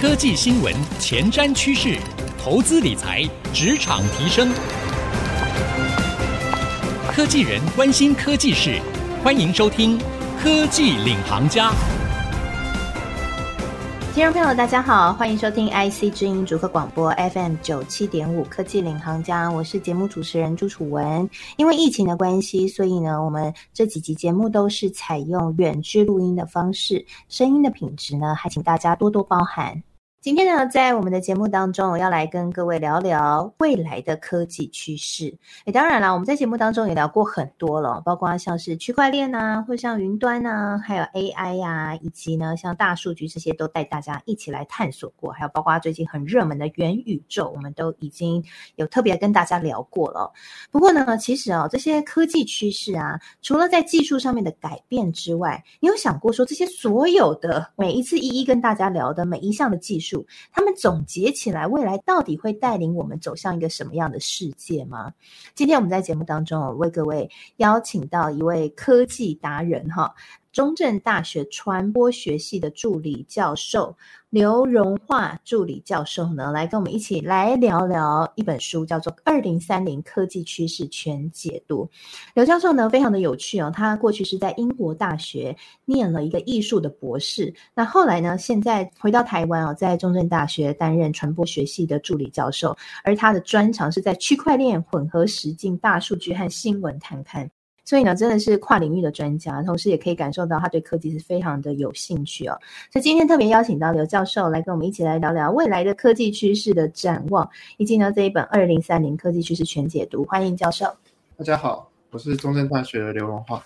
科技新闻、前瞻趋势、投资理财、职场提升，科技人关心科技事，欢迎收听《科技领航家》。听众朋友，大家好，欢迎收听 IC 之音主客广播 FM 九七点五《科技领航家》，我是节目主持人朱楚文。因为疫情的关系，所以呢，我们这几集节目都是采用远距录音的方式，声音的品质呢，还请大家多多包涵。今天呢，在我们的节目当中，我要来跟各位聊聊未来的科技趋势。诶，当然了，我们在节目当中也聊过很多了，包括像是区块链啊，或像云端啊，还有 AI 呀、以及呢，像大数据这些，都带大家一起来探索过。还有包括最近很热门的元宇宙，我们都已经有特别跟大家聊过了。不过呢，其实啊、哦，这些科技趋势啊，除了在技术上面的改变之外，你有想过说，这些所有的每一次一一跟大家聊的每一项的技术，他们总结起来，未来到底会带领我们走向一个什么样的世界吗？今天我们在节目当中，为各位邀请到一位科技达人哈。中正大学传播学系的助理教授刘荣华助理教授呢，来跟我们一起来聊聊一本书，叫做《二零三零科技趋势全解读》。刘教授呢，非常的有趣哦，他过去是在英国大学念了一个艺术的博士，那后来呢，现在回到台湾哦，在中正大学担任传播学系的助理教授，而他的专长是在区块链、混合实境、大数据和新闻谈判。所以呢，真的是跨领域的专家，同时也可以感受到他对科技是非常的有兴趣哦。所以今天特别邀请到刘教授来跟我们一起来聊聊未来的科技趋势的展望，以及呢这一本《二零三零科技趋势全解读》。欢迎教授。大家好。我是中正大学的刘荣华，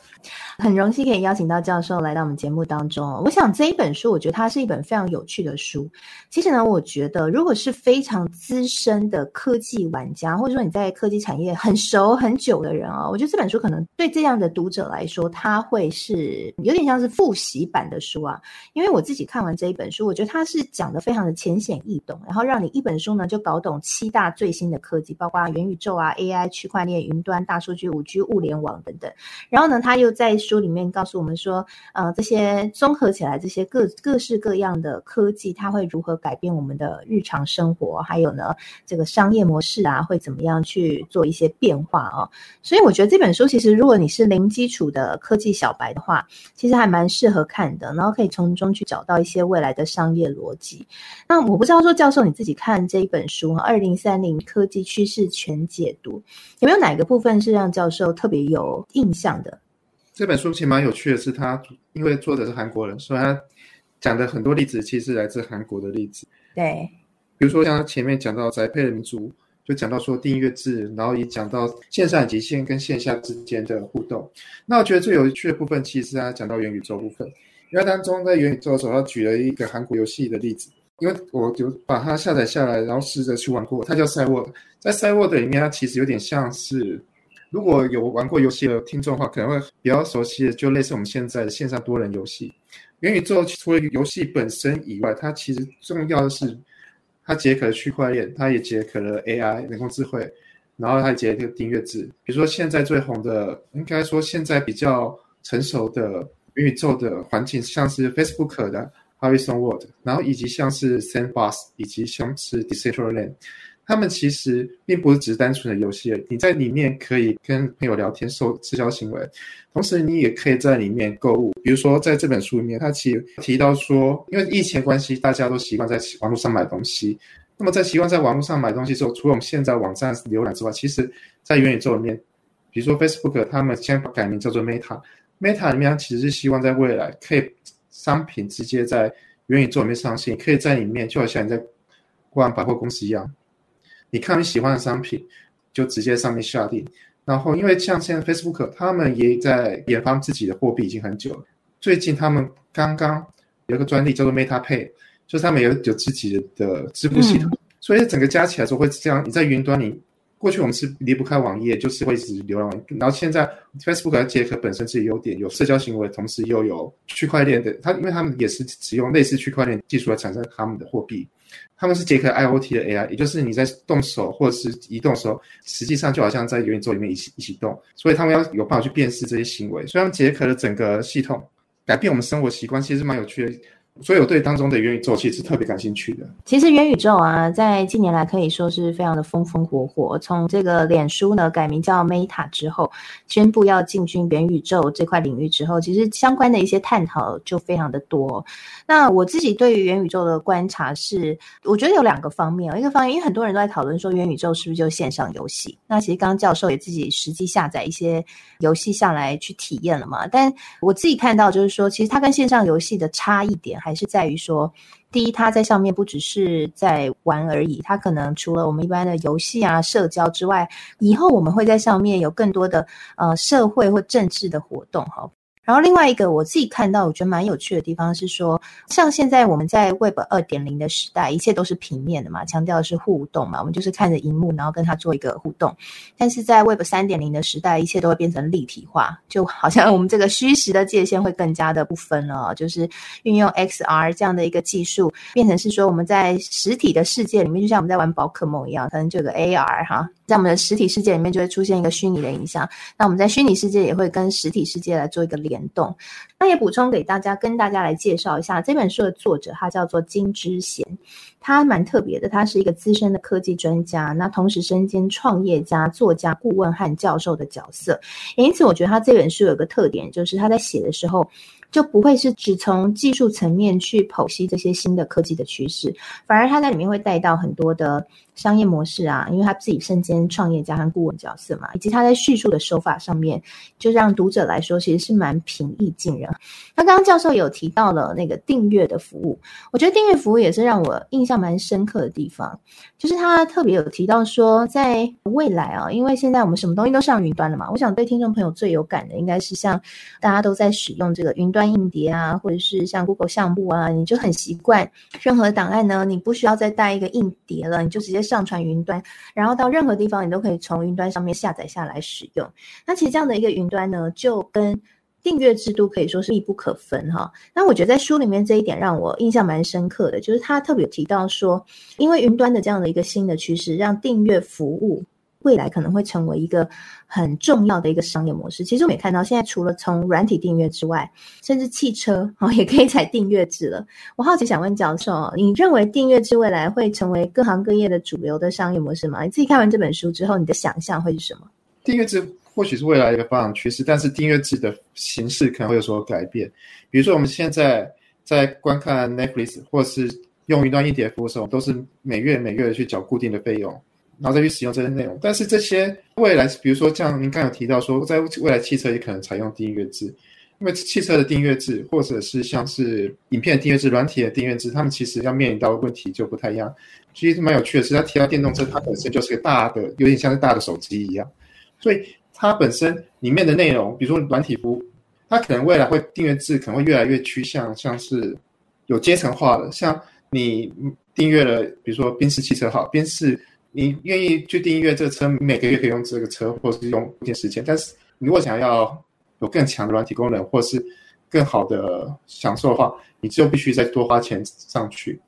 很荣幸可以邀请到教授来到我们节目当中。我想这一本书，我觉得它是一本非常有趣的书。其实呢，我觉得如果是非常资深的科技玩家，或者说你在科技产业很熟很久的人啊，我觉得这本书可能对这样的读者来说，它会是有点像是复习版的书啊。因为我自己看完这一本书，我觉得它是讲的非常的浅显易懂，然后让你一本书呢就搞懂七大最新的科技，包括元宇宙啊、AI、区块链、云端、大数据、五 G。互联网等等，然后呢，他又在书里面告诉我们说，呃，这些综合起来，这些各各式各样的科技，它会如何改变我们的日常生活？还有呢，这个商业模式啊，会怎么样去做一些变化哦？所以我觉得这本书其实，如果你是零基础的科技小白的话，其实还蛮适合看的，然后可以从中去找到一些未来的商业逻辑。那我不知道说，教授你自己看这一本书《二零三零科技趋势全解读》，有没有哪个部分是让教授特别有印象的？这本书其实蛮有趣的是，他因为作者是韩国人，所以他讲的很多例子其实来自韩国的例子。对，比如说像前面讲到宅配人民族，就讲到说订阅制，然后也讲到线上以及线跟线下之间的互动。那我觉得最有趣的部分，其实是他讲到元宇宙部分，因为当中在元宇宙的时候，他举了一个韩国游戏的例子，因为我就把它下载下来，然后试着去玩过，它叫赛沃，在赛沃的里面，它其实有点像是。如果有玩过游戏的听众的话，可能会比较熟悉的，就类似我们现在的线上多人游戏。元宇宙除了游戏本身以外，它其实重要的是，它结合了区块链，它也结合了 AI 人工智慧，然后它也结合了订阅制。比如说现在最红的，应该说现在比较成熟的元宇宙的环境，像是 Facebook 的 Horizon World，然后以及像是 Sandbox，以及像是 Decentraland。他们其实并不是只是单纯的游戏，你在里面可以跟朋友聊天、做社交行为，同时你也可以在里面购物。比如说，在这本书里面，他其实提到说，因为疫情关系，大家都习惯在网络上买东西。那么在习惯在网络上买东西之后，除了我们现在网站浏览之外，其实，在元宇宙里面，比如说 Facebook，他们现在改名叫做 Meta，Meta 里面其实是希望在未来可以商品直接在元宇宙里面上线，可以在里面就好像你在逛百货公司一样。你看你喜欢的商品，就直接上面下定。然后，因为像现在 Facebook，他们也在研发自己的货币已经很久了。最近他们刚刚有一个专利叫做 Meta Pay，就是他们有有自己的支付系统。嗯、所以整个加起来就会这样。你在云端里，过去我们是离不开网页，就是会一直浏览。然后现在 Facebook 要结合本身自己优点，有社交行为，同时又有区块链的。它因为他们也是使用类似区块链技术来产生他们的货币。他们是结合 IoT 的 AI，也就是你在动手或者是移动的时候，实际上就好像在元宇宙里面一起一起动，所以他们要有办法去辨识这些行为。所以他们结合了整个系统，改变我们生活习惯，其实蛮有趣的。所以我对当中的元宇宙其实特别感兴趣的。其实元宇宙啊，在近年来可以说是非常的风风火火。从这个脸书呢改名叫 Meta 之后，宣布要进军元宇宙这块领域之后，其实相关的一些探讨就非常的多。那我自己对于元宇宙的观察是，我觉得有两个方面。一个方面，因为很多人都在讨论说元宇宙是不是就线上游戏？那其实刚刚教授也自己实际下载一些游戏下来去体验了嘛。但我自己看到就是说，其实它跟线上游戏的差异点。还是在于说，第一，他在上面不只是在玩而已，他可能除了我们一般的游戏啊、社交之外，以后我们会在上面有更多的呃社会或政治的活动，哈。然后另外一个我自己看到我觉得蛮有趣的地方是说，像现在我们在 Web 二点零的时代，一切都是平面的嘛，强调的是互动嘛，我们就是看着荧幕，然后跟它做一个互动。但是在 Web 三点零的时代，一切都会变成立体化，就好像我们这个虚实的界限会更加的不分了，就是运用 XR 这样的一个技术，变成是说我们在实体的世界里面，就像我们在玩宝可梦一样，可能就有个 AR 哈。在我们的实体世界里面，就会出现一个虚拟的影像。那我们在虚拟世界也会跟实体世界来做一个联动。那也补充给大家，跟大家来介绍一下这本书的作者，他叫做金之贤，他蛮特别的，他是一个资深的科技专家，那同时身兼创业家、作家、顾问和教授的角色。因此，我觉得他这本书有个特点，就是他在写的时候。就不会是只从技术层面去剖析这些新的科技的趋势，反而他在里面会带到很多的商业模式啊，因为他自己身兼创业家和顾问角色嘛，以及他在叙述的手法上面，就让读者来说其实是蛮平易近人。那刚刚教授有提到了那个订阅的服务，我觉得订阅服务也是让我印象蛮深刻的地方，就是他特别有提到说，在未来啊，因为现在我们什么东西都上云端了嘛，我想对听众朋友最有感的应该是像大家都在使用这个云端。硬碟啊，或者是像 Google 项目啊，你就很习惯任何档案呢，你不需要再带一个硬碟了，你就直接上传云端，然后到任何地方你都可以从云端上面下载下来使用。那其实这样的一个云端呢，就跟订阅制度可以说是密不可分哈。那我觉得在书里面这一点让我印象蛮深刻的，就是他特别提到说，因为云端的这样的一个新的趋势，让订阅服务。未来可能会成为一个很重要的一个商业模式。其实我们也看到，现在除了从软体订阅之外，甚至汽车 哦也可以采订阅制了。我好奇想问教授，你认为订阅制未来会成为各行各业的主流的商业模式吗？你自己看完这本书之后，你的想象会是什么？订阅制或许是未来一个发展趋势，但是订阅制的形式可能会有所改变。比如说，我们现在在观看 Netflix 或是用云端硬碟服务的时候，都是每月每月去缴固定的费用。然后再去使用这些内容，但是这些未来，比如说像您刚才有提到说，在未来汽车也可能采用订阅制，因为汽车的订阅制，或者是像是影片的订阅制、软体的订阅制，他们其实要面临到的问题就不太一样。其实蛮有趣的是，他提到电动车，它本身就是个大的，有点像是大的手机一样，所以它本身里面的内容，比如说软体服务，它可能未来会订阅制，可能会越来越趋向像是有阶层化的，像你订阅了，比如说宾士汽车好，宾士。你愿意去订阅这个车，每个月可以用这个车，或是用一定时间。但是你，如果想要有更强的软体功能，或是更好的享受的话，你就必须再多花钱上去。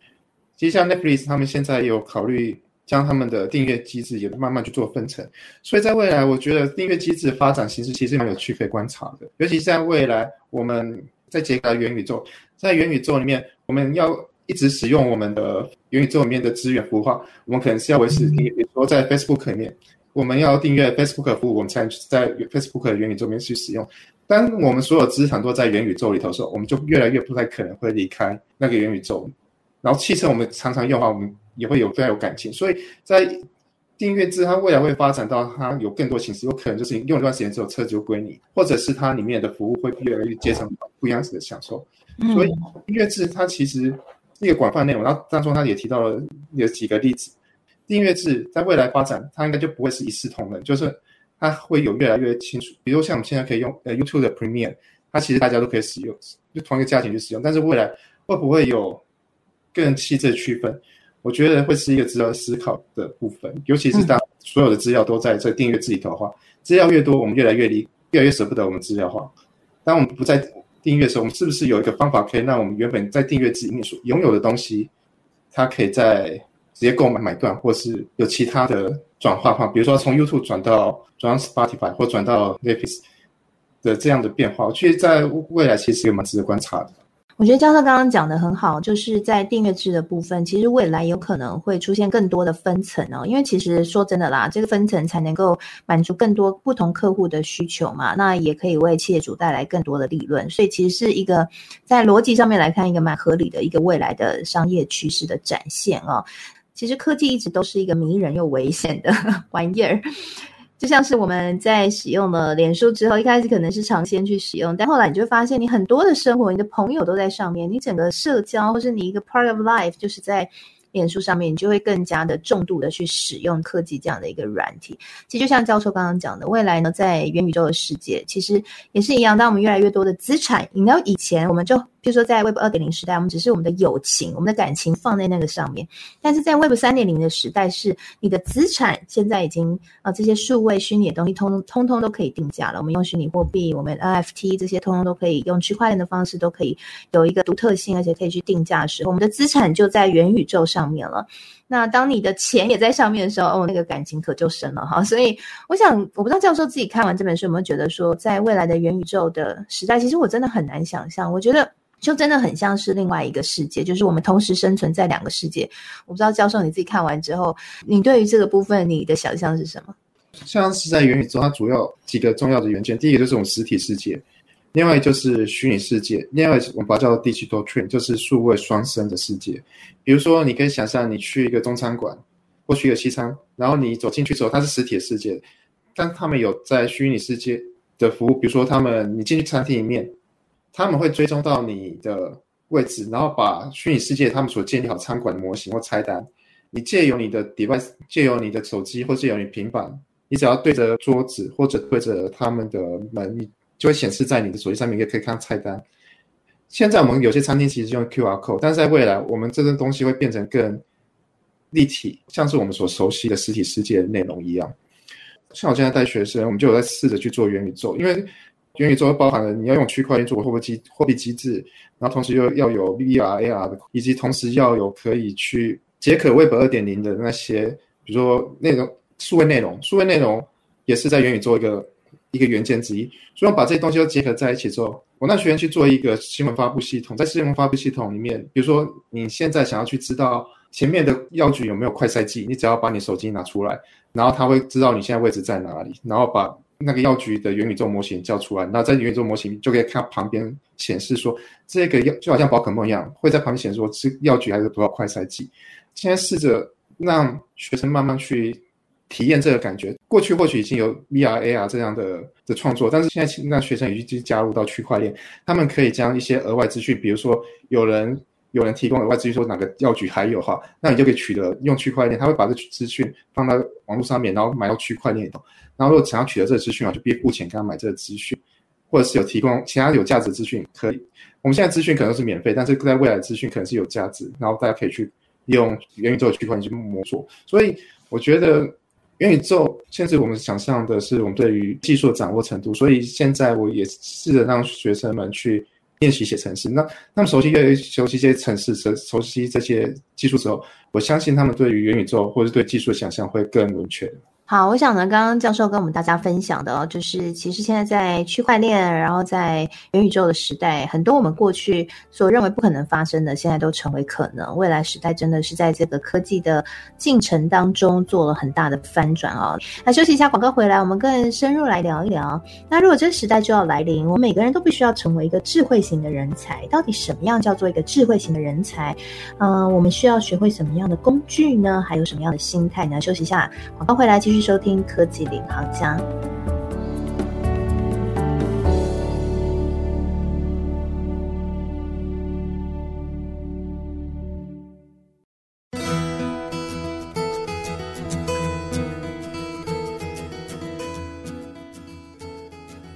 其实，像 Netflix 他们现在有考虑将他们的订阅机制也慢慢去做分成。所以在未来，我觉得订阅机制发展形式其实蛮有趣可以观察的。尤其是在未来，我们在结合元宇宙，在元宇宙里面，我们要。一直使用我们的元宇宙里面的资源服务化，我们可能是要维持订阅。比如说在 Facebook 里面，我们要订阅 Facebook 服务，我们才能在 Facebook 的元宇宙里面去使用。当我们所有资产都在元宇宙里头的时候，我们就越来越不太可能会离开那个元宇宙。然后汽车我们常常用的话，我们也会有非常有感情。所以在订阅制，它未来会发展到它有更多形式，有可能就是用一段时间之后车就归你，或者是它里面的服务会越来越接成不一样的享受。所以订阅制它其实。一个广泛内容，然后当中他也提到了有几个例子，订阅制在未来发展，它应该就不会是一视同仁，就是它会有越来越清楚。比如像我们现在可以用呃 YouTube 的 Premium，它其实大家都可以使用，就同一个价钱去使用。但是未来会不会有更细致的区分？我觉得会是一个值得思考的部分。尤其是当所有的资料都在这订阅制里头的话，资料越多，我们越来越离，越来越舍不得我们资料化。当我们不在订阅的时候，我们是不是有一个方法可以让我们原本在订阅制里面所拥有的东西，它可以在直接购买买断，或是有其他的转化方，比如说从 YouTube 转到转到 Spotify 或转到 Netflix 的这样的变化，我觉得在未来其实也蛮值得观察的。我觉得教授刚刚讲的很好，就是在订阅制的部分，其实未来有可能会出现更多的分层哦。因为其实说真的啦，这个分层才能够满足更多不同客户的需求嘛，那也可以为企业主带来更多的利润。所以其实是一个在逻辑上面来看，一个蛮合理的一个未来的商业趋势的展现哦。其实科技一直都是一个迷人又危险的 玩意儿。就像是我们在使用了脸书之后，一开始可能是尝鲜去使用，但后来你就发现，你很多的生活，你的朋友都在上面，你整个社交或是你一个 part of life 就是在脸书上面，你就会更加的重度的去使用科技这样的一个软体。其实就像教授刚刚讲的，未来呢，在元宇宙的世界，其实也是一样，当我们越来越多的资产，你知道以前我们就。就说在 Web 二点零时代，我们只是我们的友情、我们的感情放在那个上面。但是在 Web 三点零的时代，是你的资产现在已经啊，这些数位虚拟的东西通通通都可以定价了。我们用虚拟货币，我们 NFT 这些通通都可以用区块链的方式都可以有一个独特性，而且可以去定价的时候，我们的资产就在元宇宙上面了。那当你的钱也在上面的时候，哦，那个感情可就深了哈。所以我想，我不知道教授自己看完这本书有没有觉得说，在未来的元宇宙的时代，其实我真的很难想象。我觉得。就真的很像是另外一个世界，就是我们同时生存在两个世界。我不知道教授你自己看完之后，你对于这个部分你的想象是什么？像是在元宇宙，它主要几个重要的元件，第一个就是我们实体世界，另外就是虚拟世界，另外我们把它叫做 digital twin，就是数位双生的世界。比如说，你可以想象你去一个中餐馆或去一个西餐，然后你走进去之后，它是实体的世界，但他们有在虚拟世界的服务，比如说他们你进去餐厅里面。他们会追踪到你的位置，然后把虚拟世界他们所建立好餐馆的模型或菜单，你借由你的 device，借由你的手机或借由你平板，你只要对着桌子或者对着他们的门，你就会显示在你的手机上面，也可以看菜单。现在我们有些餐厅其实用 QR code，但是在未来，我们这个东西会变成更立体，像是我们所熟悉的实体世界的内容一样。像我现在带学生，我们就有在试着去做元宇宙，因为。元宇宙包含了你要用区块链做货币机货币机制，然后同时又要有 VR、AR 的，以及同时要有可以去解渴 Web 二点零的那些，比如说内容数位内容，数位内容也是在元宇宙一个一个元件之一。所以我把这些东西都结合在一起之后，我让学员去做一个新闻发布系统，在新闻发布系统里面，比如说你现在想要去知道前面的药局有没有快筛剂，你只要把你手机拿出来，然后他会知道你现在位置在哪里，然后把。那个药局的元宇宙模型叫出来，那在元宇宙模型就可以看旁边显示说，这个药就好像宝可梦一样，会在旁边显示说是药局还是多少快筛剂。现在试着让学生慢慢去体验这个感觉。过去或许已经有 VR、AR 这样的的创作，但是现在让学生已经加入到区块链，他们可以将一些额外资讯，比如说有人有人提供额外资讯说哪个药局还有哈，那你就可以取得用区块链，他会把这资讯放到网络上面，然后买到区块链里头。然后，如果想要取得这个资讯啊，就必须付钱给他买这个资讯，或者是有提供其他有价值资讯，可以。我们现在资讯可能是免费，但是在未来的资讯可能是有价值，然后大家可以去用元宇宙的区块链去摸索。所以，我觉得元宇宙现在我们想象的是我们对于技术的掌握程度。所以，现在我也试着让学生们去练习写程式。那他们熟悉越熟悉这些程式，熟熟悉这些技术之后，我相信他们对于元宇宙或者对技术的想象会更明确。好，我想呢，刚刚教授跟我们大家分享的哦，就是其实现在在区块链，然后在元宇宙的时代，很多我们过去所认为不可能发生的，现在都成为可能。未来时代真的是在这个科技的进程当中做了很大的翻转哦。那休息一下，广告回来，我们更深入来聊一聊。那如果这个时代就要来临，我们每个人都必须要成为一个智慧型的人才。到底什么样叫做一个智慧型的人才？嗯、我们需要学会什么样的工具呢？还有什么样的心态呢？休息一下，广告回来继续。收听科技领航家，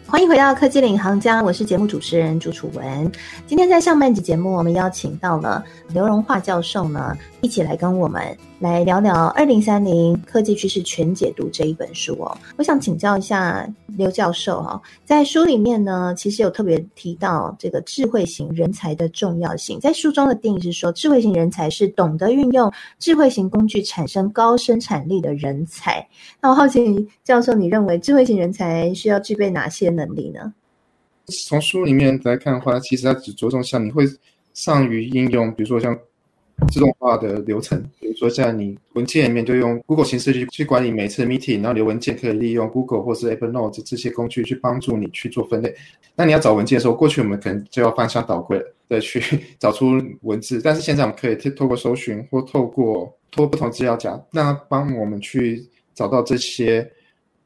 欢迎回到科技领航家，我是节目主持人朱楚文。今天在上半集节目，我们邀请到了刘荣华教授呢，一起来跟我们。来聊聊《二零三零科技趋势全解读》这一本书哦，我想请教一下刘教授哈，在书里面呢，其实有特别提到这个智慧型人才的重要性。在书中的定义是说，智慧型人才是懂得运用智慧型工具产生高生产力的人才。那我好奇教授，你认为智慧型人才需要具备哪些能力呢？从书里面来看的话，其实它只着重像你会善于应用，比如说像。自动化的流程，比如说像你文件里面就用 Google 形式去去管理每次 meeting，然后你的文件可以利用 Google 或是 Evernote 这些工具去帮助你去做分类。那你要找文件的时候，过去我们可能就要翻箱倒柜的去 找出文字，但是现在我们可以透过搜寻或透过透过不同资料夹，那帮我们去找到这些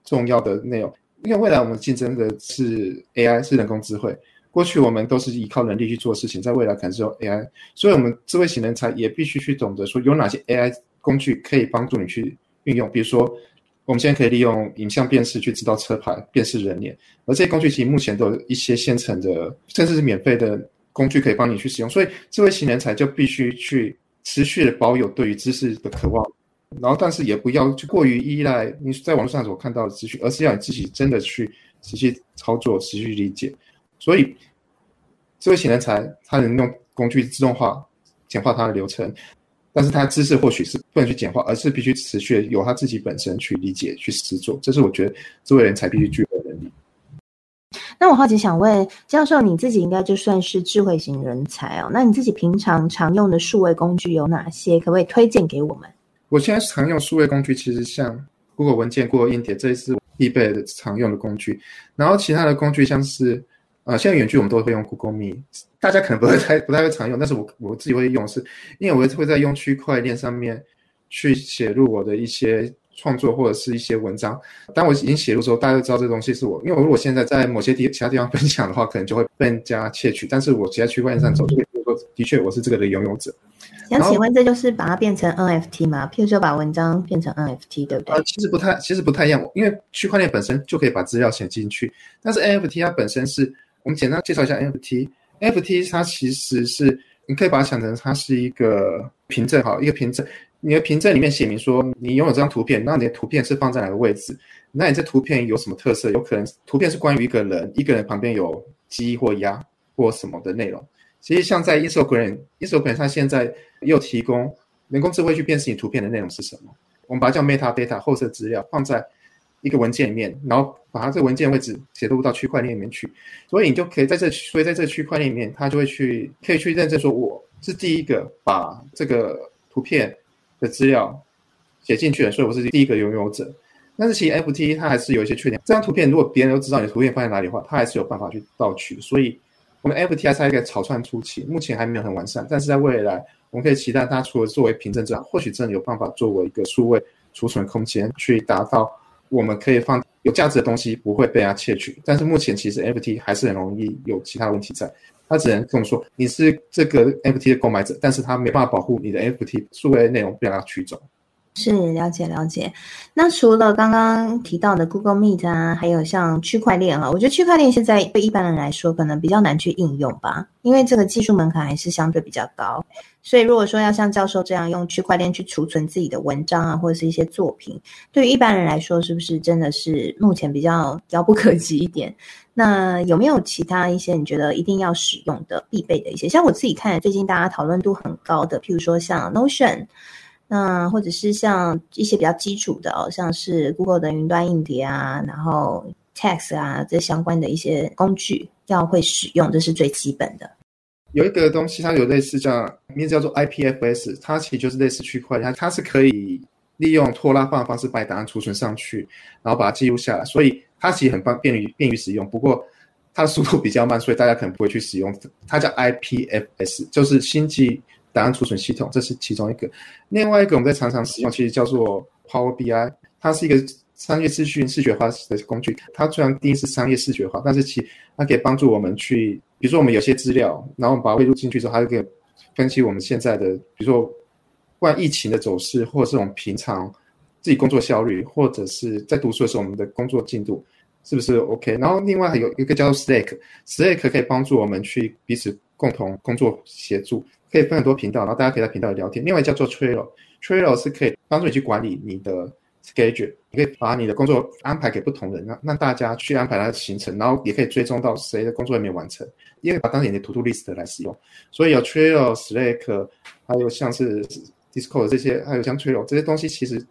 重要的内容。因为未来我们竞争的是 AI，是人工智慧。过去我们都是依靠能力去做事情，在未来可能是用 AI，所以我们智慧型人才也必须去懂得说有哪些 AI 工具可以帮助你去运用。比如说，我们现在可以利用影像辨识去知道车牌、辨识人脸，而这些工具其实目前都有一些现成的，甚至是免费的工具可以帮你去使用。所以，智慧型人才就必须去持续的保有对于知识的渴望，然后但是也不要去过于依赖你在网络上所看到的资讯，而是要你自己真的去实际操作、持续理解。所以，智慧型人才他能用工具自动化简化他的流程，但是他知识或许是不能去简化，而是必须持续由他自己本身去理解、去实做。这是我觉得智慧人才必须具备的能力。那我好奇想问教授，你自己应该就算是智慧型人才哦？那你自己平常常用的数位工具有哪些？可不可以推荐给我们？我现在常用数位工具，其实像 Google 文件、Google 硬碟，这是必备的常用的工具。然后其他的工具像是。呃，现在远距我们都会用 Google Meet，大家可能不会太不太会常用，但是我我自己会用是，是因为我会在用区块链上面去写入我的一些创作或者是一些文章。当我已经写入之后，大家都知道这东西是我，因为我如果现在在某些地其他地方分享的话，可能就会被人家窃取。但是我只在区块链上走，就可以说的确我是这个的拥有者。想请问，这就是把它变成 NFT 吗？譬如说把文章变成 NFT，对不对？呃，其实不太，其实不太一样，因为区块链本身就可以把资料写进去，但是 NFT 它本身是。我们简单介绍一下 NFT。NFT 它其实是，你可以把它想成它是一个凭证，好，一个凭证。你的凭证里面写明说你拥有这张图片，那你的图片是放在哪个位置？那你这图片有什么特色？有可能图片是关于一个人，一个人旁边有鸡或鸭或什么的内容。其实像在 Instagram，Instagram 它现在又提供人工智慧去辨识你图片的内容是什么。我们把它叫 Metadata 后设资料放在。一个文件里面，然后把它这个文件位置写入到区块链里面去，所以你就可以在这，所以在这区块链里面，它就会去可以去认证说，我是第一个把这个图片的资料写进去的，所以我是第一个拥有者。但是其实 FT 它还是有一些缺点，这张图片如果别人都知道你的图片放在哪里的话，它还是有办法去盗取。所以我们 FT 还是在一个草创初期，目前还没有很完善，但是在未来，我们可以期待它除了作为凭证之外，或许真的有办法作为一个数位储存空间去达到。我们可以放有价值的东西，不会被它窃取。但是目前其实 NFT 还是很容易有其他问题在，他只能跟我们说你是这个 NFT 的购买者，但是他没办法保护你的 NFT 数位内容不让它取走。是，了解了解。那除了刚刚提到的 Google Meet 啊，还有像区块链啊，我觉得区块链现在对一般人来说可能比较难去应用吧，因为这个技术门槛还是相对比较高。所以如果说要像教授这样用区块链去储存自己的文章啊，或者是一些作品，对于一般人来说，是不是真的是目前比较遥不可及一点？那有没有其他一些你觉得一定要使用的必备的一些？像我自己看，最近大家讨论度很高的，譬如说像 Notion。那或者是像一些比较基础的哦，像是 Google 的云端硬碟啊，然后 Text 啊这相关的一些工具要会使用，这是最基本的。有一个东西，它有类似叫名字叫做 IPFS，它其实就是类似区块链，它它是可以利用拖拉放的方式把档案储存上去，然后把它记录下来，所以它其实很方便于便于使用。不过它的速度比较慢，所以大家可能不会去使用。它叫 IPFS，就是星际。档案储存系统，这是其中一个。另外一个我们在常常使用，其实叫做 Power BI，它是一个商业资讯视觉化的工具。它虽然定义是商业视觉化，但是其它可以帮助我们去，比如说我们有些资料，然后我们把它喂入进去之后，它就可以分析我们现在的，比如说关于疫情的走势，或者是我们平常自己工作效率，或者是在读书的时候我们的工作进度是不是 OK？然后另外还有一个叫做 Slack，Slack 可以帮助我们去彼此共同工作协助。可以分很多频道，然后大家可以在频道里聊天。另外叫做 Trello，Trello 是可以帮助你去管理你的 schedule，你可以把你的工作安排给不同人，让让大家去安排他的行程，然后也可以追踪到谁的工作还没有完成，因为把当成你的 To Do List 来使用。所以有 Trello、Slack，还有像是 Discord 这些，还有像 Trello 这些东西，其实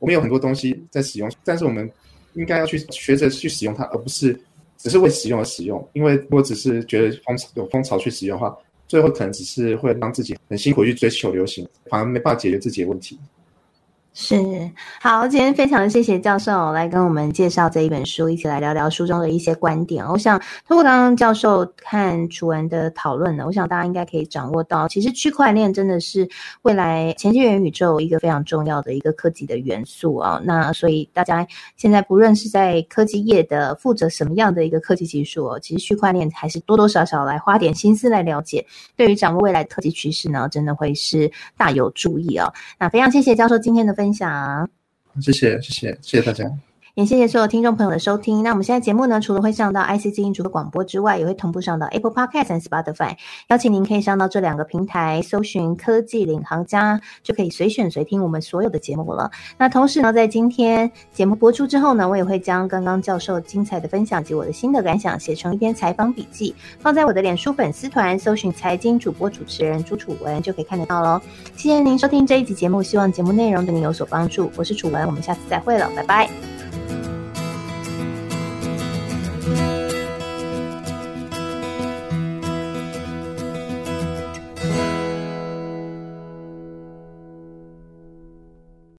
我们有很多东西在使用，但是我们应该要去学着去使用它，而不是只是为使用而使用。因为如果只是觉得风有风潮去使用的话，最后可能只是会让自己很辛苦去追求流行，反而没办法解决自己的问题。是，好，今天非常谢谢教授来跟我们介绍这一本书，一起来聊聊书中的一些观点。我想通过刚刚教授和楚文的讨论呢，我想大家应该可以掌握到，其实区块链真的是未来前进元宇宙一个非常重要的一个科技的元素啊。那所以大家现在不论是在科技业的负责什么样的一个科技技术哦，其实区块链还是多多少少来花点心思来了解，对于掌握未来科技趋势呢，真的会是大有助益哦。那非常谢谢教授今天的分享，谢谢谢谢谢谢大家。也谢谢所有听众朋友的收听。那我们现在节目呢，除了会上到 IC 之音主的广播之外，也会同步上到 Apple Podcast 和 Spotify。邀请您可以上到这两个平台，搜寻“科技领航家”，就可以随选随听我们所有的节目了。那同时呢，在今天节目播出之后呢，我也会将刚刚教授精彩的分享及我的心得感想写成一篇采访笔记，放在我的脸书粉丝团，搜寻“财经主播主持人朱楚文”就可以看得到喽。谢谢您收听这一集节目，希望节目内容对您有所帮助。我是楚文，我们下次再会了，拜拜。Thank you.